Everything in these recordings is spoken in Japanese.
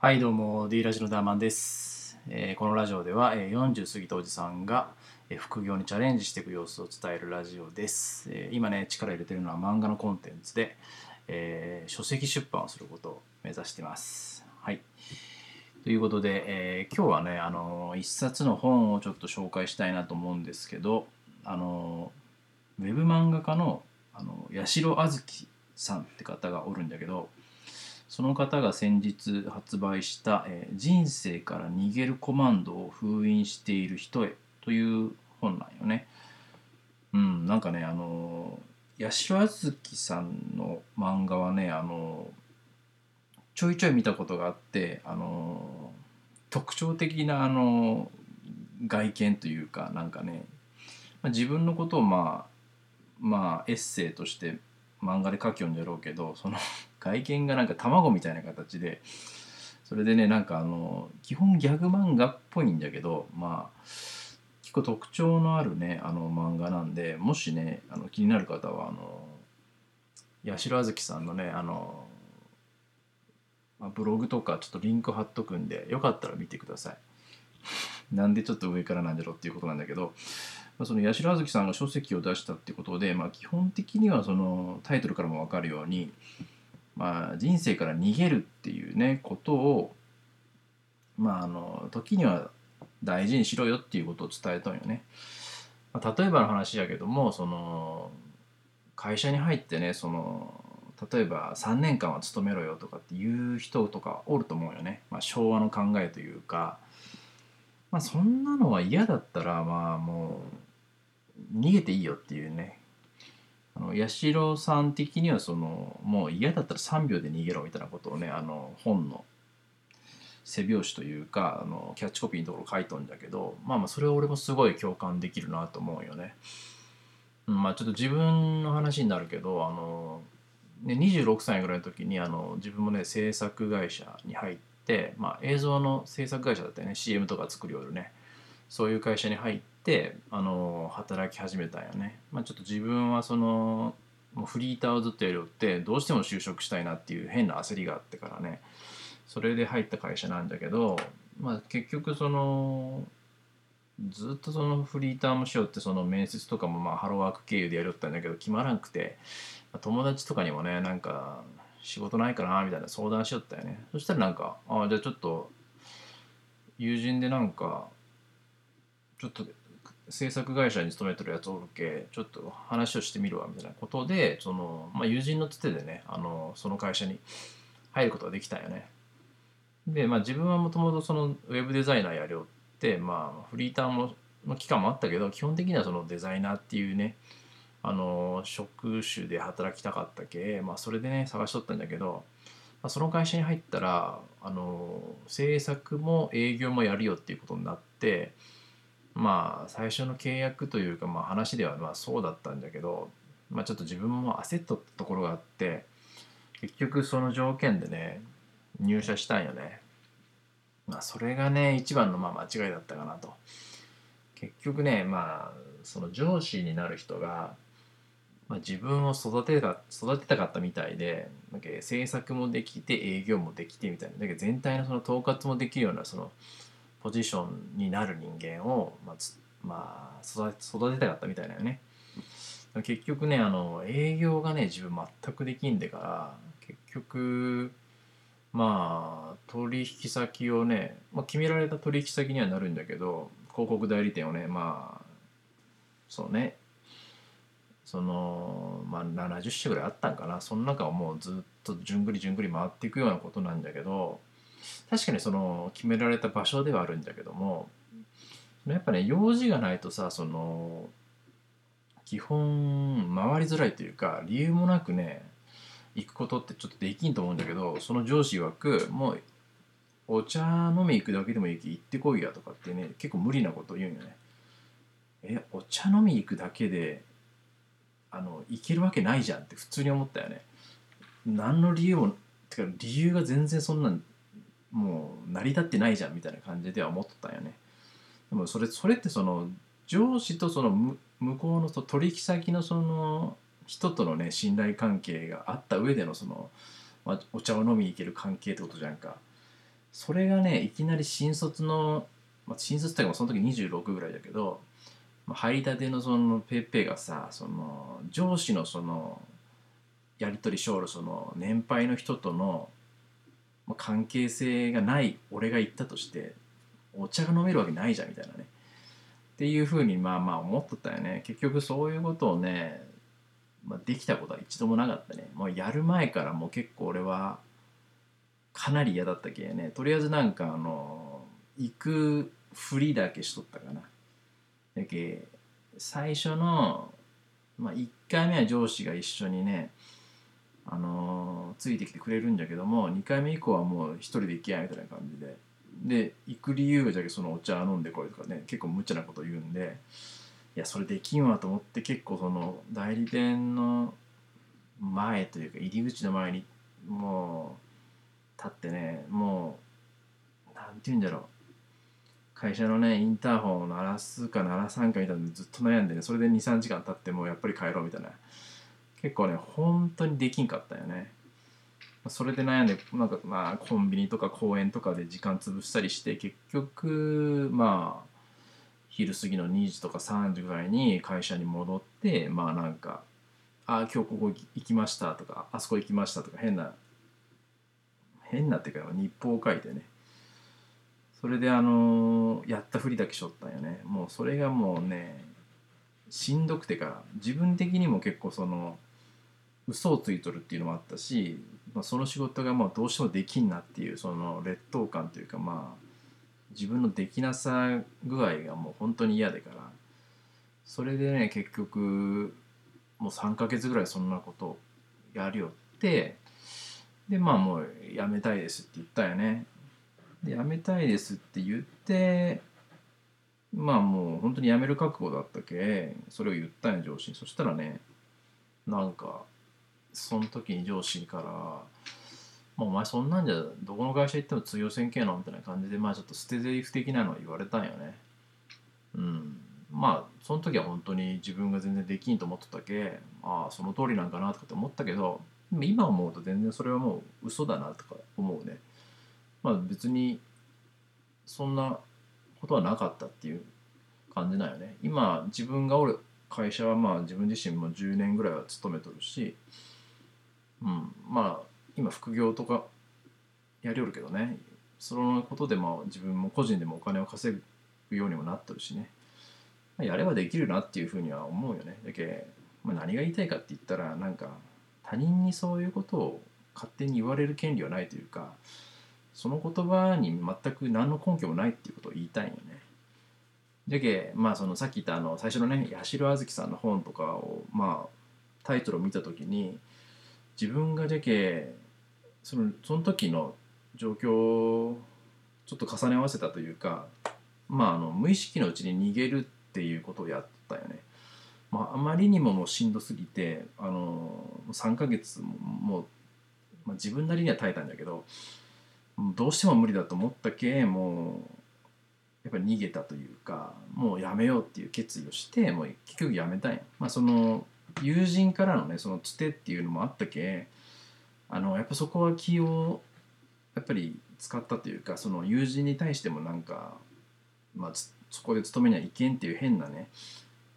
はいどうも D ラジのダーマンです、えーこのラジオでは、えー40過ぎたおじさんが、えー副業にチャレンジしていく様子を伝えるラジオです、えー今ね力入れてるのは漫画のコンテンツで、えー書籍出版をすることを目指してます。はい。ということで、えー今日はねあの一冊の本をちょっと紹介したいなと思うんですけどあのウェブ漫画家のあの八代あずきさんって方がおるんだけどその方が先日発売した、え人生から逃げるコマンドを封印している人へ」という本なんよね。うん、なんかね、あの、八代あずきさんの漫画はね、あのちょいちょい見たことがあって、あの特徴的な、あの外見というか、なんかね、ま、自分のことをまあ、まあ、エッセイとして漫画で書きよんじゃろうけど、その外見がなんか卵みたいな形でそれでねなんかあの基本ギャグ漫画っぽいんだけどまあ結構特徴のあるねあの漫画なんでもしねあの気になる方はあの八代あずきさんのねあの、ま、ブログとかちょっとリンク貼っとくんでよかったら見てください。なんでちょっと上からなんだろうっていうことなんだけど、まあ、その八代あずきさんが書籍を出したってことで、まあ、基本的にはそのタイトルからも分かるようにまあ、人生から逃げるっていうねことをまああの時には大事にしろよっていうことを伝えたんよね。まあ、例えばの話やけどもその会社に入ってねその例えば3年間は勤めろよとかっていう人とかおると思うよね、まあ、昭和の考えというか、まあ、そんなのは嫌だったらまあもう逃げていいよっていうねあの八代さん的にはそのもう嫌だったら3秒で逃げろみたいなことをねあの本の背表紙というかあのキャッチコピーのところ書いとんだけどまあまあそれは俺もすごい共感できるなと思うよね。まあちょっと自分の話になるけどあの、ね、26歳ぐらいの時にあの自分もね制作会社に入って、まあ、映像の制作会社だったよね CM とか作るよるねそういう会社に入ってあの働き始めたんよね。まあ、ちょっと自分はそのもうフリーターをずっとやりよってどうしても就職したいなっていう変な焦りがあってからねそれで入った会社なんだけど、まあ、結局そのずっとそのフリーターもしようってその面接とかもまあハローワーク経由でやりよったんだけど決まらんくて友達とかにもねなんか仕事ないかなみたいな相談しよったよねそしたらなんかああじゃあちょっと友人でなんかちょっと制作会社に勤めてるやつおるけちょっと話をしてみるわみたいなことでその、まあ、友人のつてでねあのその会社に入ることができたんよね。で、まあ、自分はもともとそのウェブデザイナーやりょって、まあ、フリーターもの期間もあったけど基本的にはそのデザイナーっていうねあの職種で働きたかったけ、まあ、それでね探しとったんだけど、まあ、その会社に入ったらあの制作も営業もやるよっていうことになって。まあ最初の契約というか、まあ、話ではまあそうだったんだけど、まあ、ちょっと自分も焦っとったところがあって結局その条件でね入社したんよね。まあそれがね一番のまあ間違いだったかなと。結局ねまあその上司になる人が、まあ、自分を育てた育てたかったみたいでなんか制作もできて営業もできてみたいなだけど全体のその統括もできるようなそのポジションになる人間を、まあまあ、育て育てたかったみたいだよね。結局ねあの営業がね自分全くできんでから結局まあ取引先をね、まあ、決められた取引先にはなるんだけど広告代理店をねまあそうねそのまあ70社ぐらいあったんかなその中をもうずっとじゅんぐりじゅんぐり回っていくようなことなんだけど確かにその決められた場所ではあるんだけどもやっぱね用事がないとさその基本回りづらいというか理由もなくね行くことってちょっとできんと思うんだけどその上司曰くもうお茶飲み行くだけでもいいき行ってこいやとかってね結構無理なこと言うんよね。えお茶飲み行くだけであの行けるわけないじゃんって普通に思ったよね。何の理由もてか理由が全然そんなんもう成り立ってないじゃんみたいな感じでは思っとったんよね。でもそれそれってその上司とその向こうの取引先のその人とのね信頼関係があった上でのその、まあ、お茶を飲みに行ける関係ってことじゃんか。それがねいきなり新卒の、まあ、新卒っていうかその時26ぐらいだけど、まあ、入りたてのそのペッペがさその上司のそのやり取りしょるその年配の人とのまあ関係性がない俺が言ったとしてお茶が飲めるわけないじゃんみたいなね。っていうふうにまあまあ思っとったよね。結局そういうことをね、まあ、できたことは一度もなかったね。もうやる前からもう結構俺はかなり嫌だったけね。とりあえずなんかあの行くふりだけしとったかな。だけ最初の、まあ、1回目は上司が一緒にねあのついてきてくれるんだけども2回目以降はもう一人で行けやみたいな感じで。で行く理由じゃけそのお茶飲んでこいとかね結構無茶なこと言うんでいやそれできんわと思って結構その代理店の前というか入り口の前にもう立ってねもうなんて言うんだろう。会社のねインターホンを鳴らすか鳴らさんかみたいなのずっと悩んでねそれで23時間経ってもうやっぱり帰ろうみたいな。結構ね本当にできんかったよね。それで悩んでなんかまあコンビニとか公園とかで時間潰したりして結局まあ昼過ぎの2時とか3時ぐらいに会社に戻ってまあなんか「ああ今日ここ行きました」とか「あそこ行きました」とか変な変なっていうか日報を書いてね。それであのやったふりだけしょったんよね。もうそれがもうねしんどくてから自分的にも結構その嘘をついとるっていうのもあったし、まあ、その仕事がまあどうしてもできんなっていうその劣等感というかまあ自分のできなさ具合がもう本当に嫌でからそれでね結局もう3ヶ月ぐらいそんなことをやりよってでまあもうやめたいですって言ったよね。でやめたいですって言ってまあもう本当にやめる覚悟だったけそれを言ったんよ上司に。そしたらねなんかその時に上司から「まあ、お前そんなんじゃどこの会社行っても通用せんけえの?」みたいな感じでまあちょっと捨て台詞的なのを言われたんよね。うん。まあその時は本当に自分が全然できんと思ってたけああその通りなんかなとかって思ったけど今思うと全然それはもう嘘だなとか思うね。まあ別にそんなことはなかったっていう感じなんよね。今自分がおる会社はまあ自分自身も10年ぐらいは勤めとるしうん。まあ今副業とかやりおるけどね。そのことでまあ自分も個人でもお金を稼ぐようにもなってるしね。やればできるなっていうふうには思うよね。だけ、まあ、何が言いたいかって言ったらなんか他人にそういうことを勝手に言われる権利はないというかその言葉に全く何の根拠もないっていうことを言いたいよね。じゃけまあそのさっき言ったあの最初のね八代あずきさんの本とかをまあタイトルを見た時に自分がじゃけそのその時の状況をちょっと重ね合わせたというかまああの無意識のうちに逃げるっていうことをやったよね。まあ、あまりにももうしんどすぎてあの3ヶ月ももう、まあ、自分なりには耐えたんだけどどうしても無理だと思ったけもうやっぱり逃げたというかもうやめようっていう決意をしてもう結局やめたんや。まあ、その友人からのねそのつてっていうのもあったけあのやっぱそこは気をやっぱり使ったというかその友人に対してもなんか、まあ、そこで勤めにはいけんっていう変なね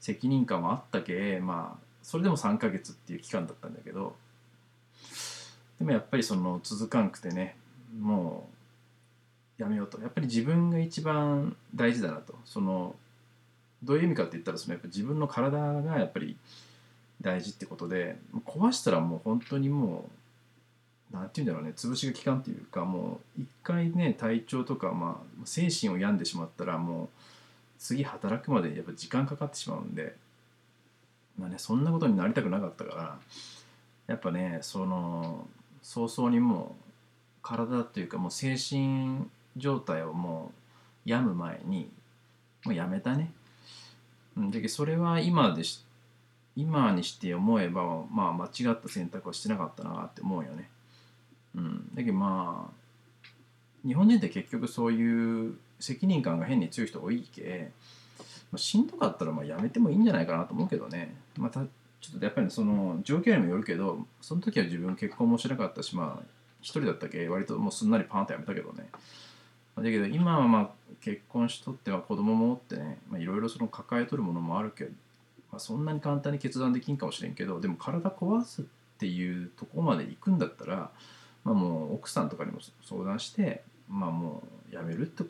責任感もあったけまあそれでも3ヶ月っていう期間だったんだけどでもやっぱりその続かんくてねもうやめようと。やっぱり自分が一番大事だなと。そのどういう意味かって言ったらそのやっぱ自分の体がやっぱり大事ってことで壊したらもう本当にもう何て言うんだろうね潰しが効かんっていうかもう一回ね体調とかまあ精神を病んでしまったらもう次働くまでやっぱ時間かかってしまうんでまあねそんなことになりたくなかったからやっぱねその早々にもう体というかもう精神状態をもう病む前にもうやめたね。でそれは今でし今にして思えばまあ間違った選択はしてなかったなって思うよね。うん、だけどまあ日本人って結局そういう責任感が変に強い人多いけ、まあ、しんどかったらまあやめてもいいんじゃないかなと思うけどね。またちょっとやっぱりその状況にもよるけどその時は自分結婚もしなかったしまあ一人だったけ割ともうすんなりパンとやめたけどねだけど今はまあ結婚しとっては子供もおってねいろいろその抱えとるものもあるけど、まあ、そんなに簡単に決断できんかもしれんけどでも体壊すっていうとこまで行くんだったら、まあ、もう奥さんとかにも相談してまあもうやめるっ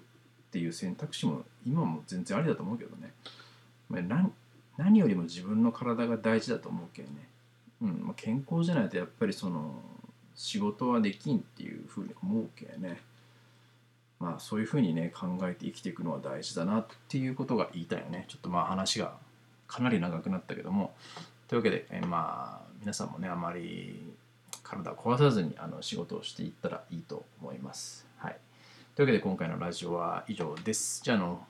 ていう選択肢も今も全然ありだと思うけどね、まあ、何何よりも自分の体が大事だと思うけんね、うんまあ、健康じゃないとやっぱりその仕事はできんっていうふうに思うけね。まあそういうふうにね考えて生きていくのは大事だなっていうことが言いたいよね。ちょっとまあ話がかなり長くなったけどもというわけで、えまあ皆さんもねあまり体を壊さずにあの仕事をしていったらいいと思います。はい、というわけで今回のラジオは以上です。じゃあの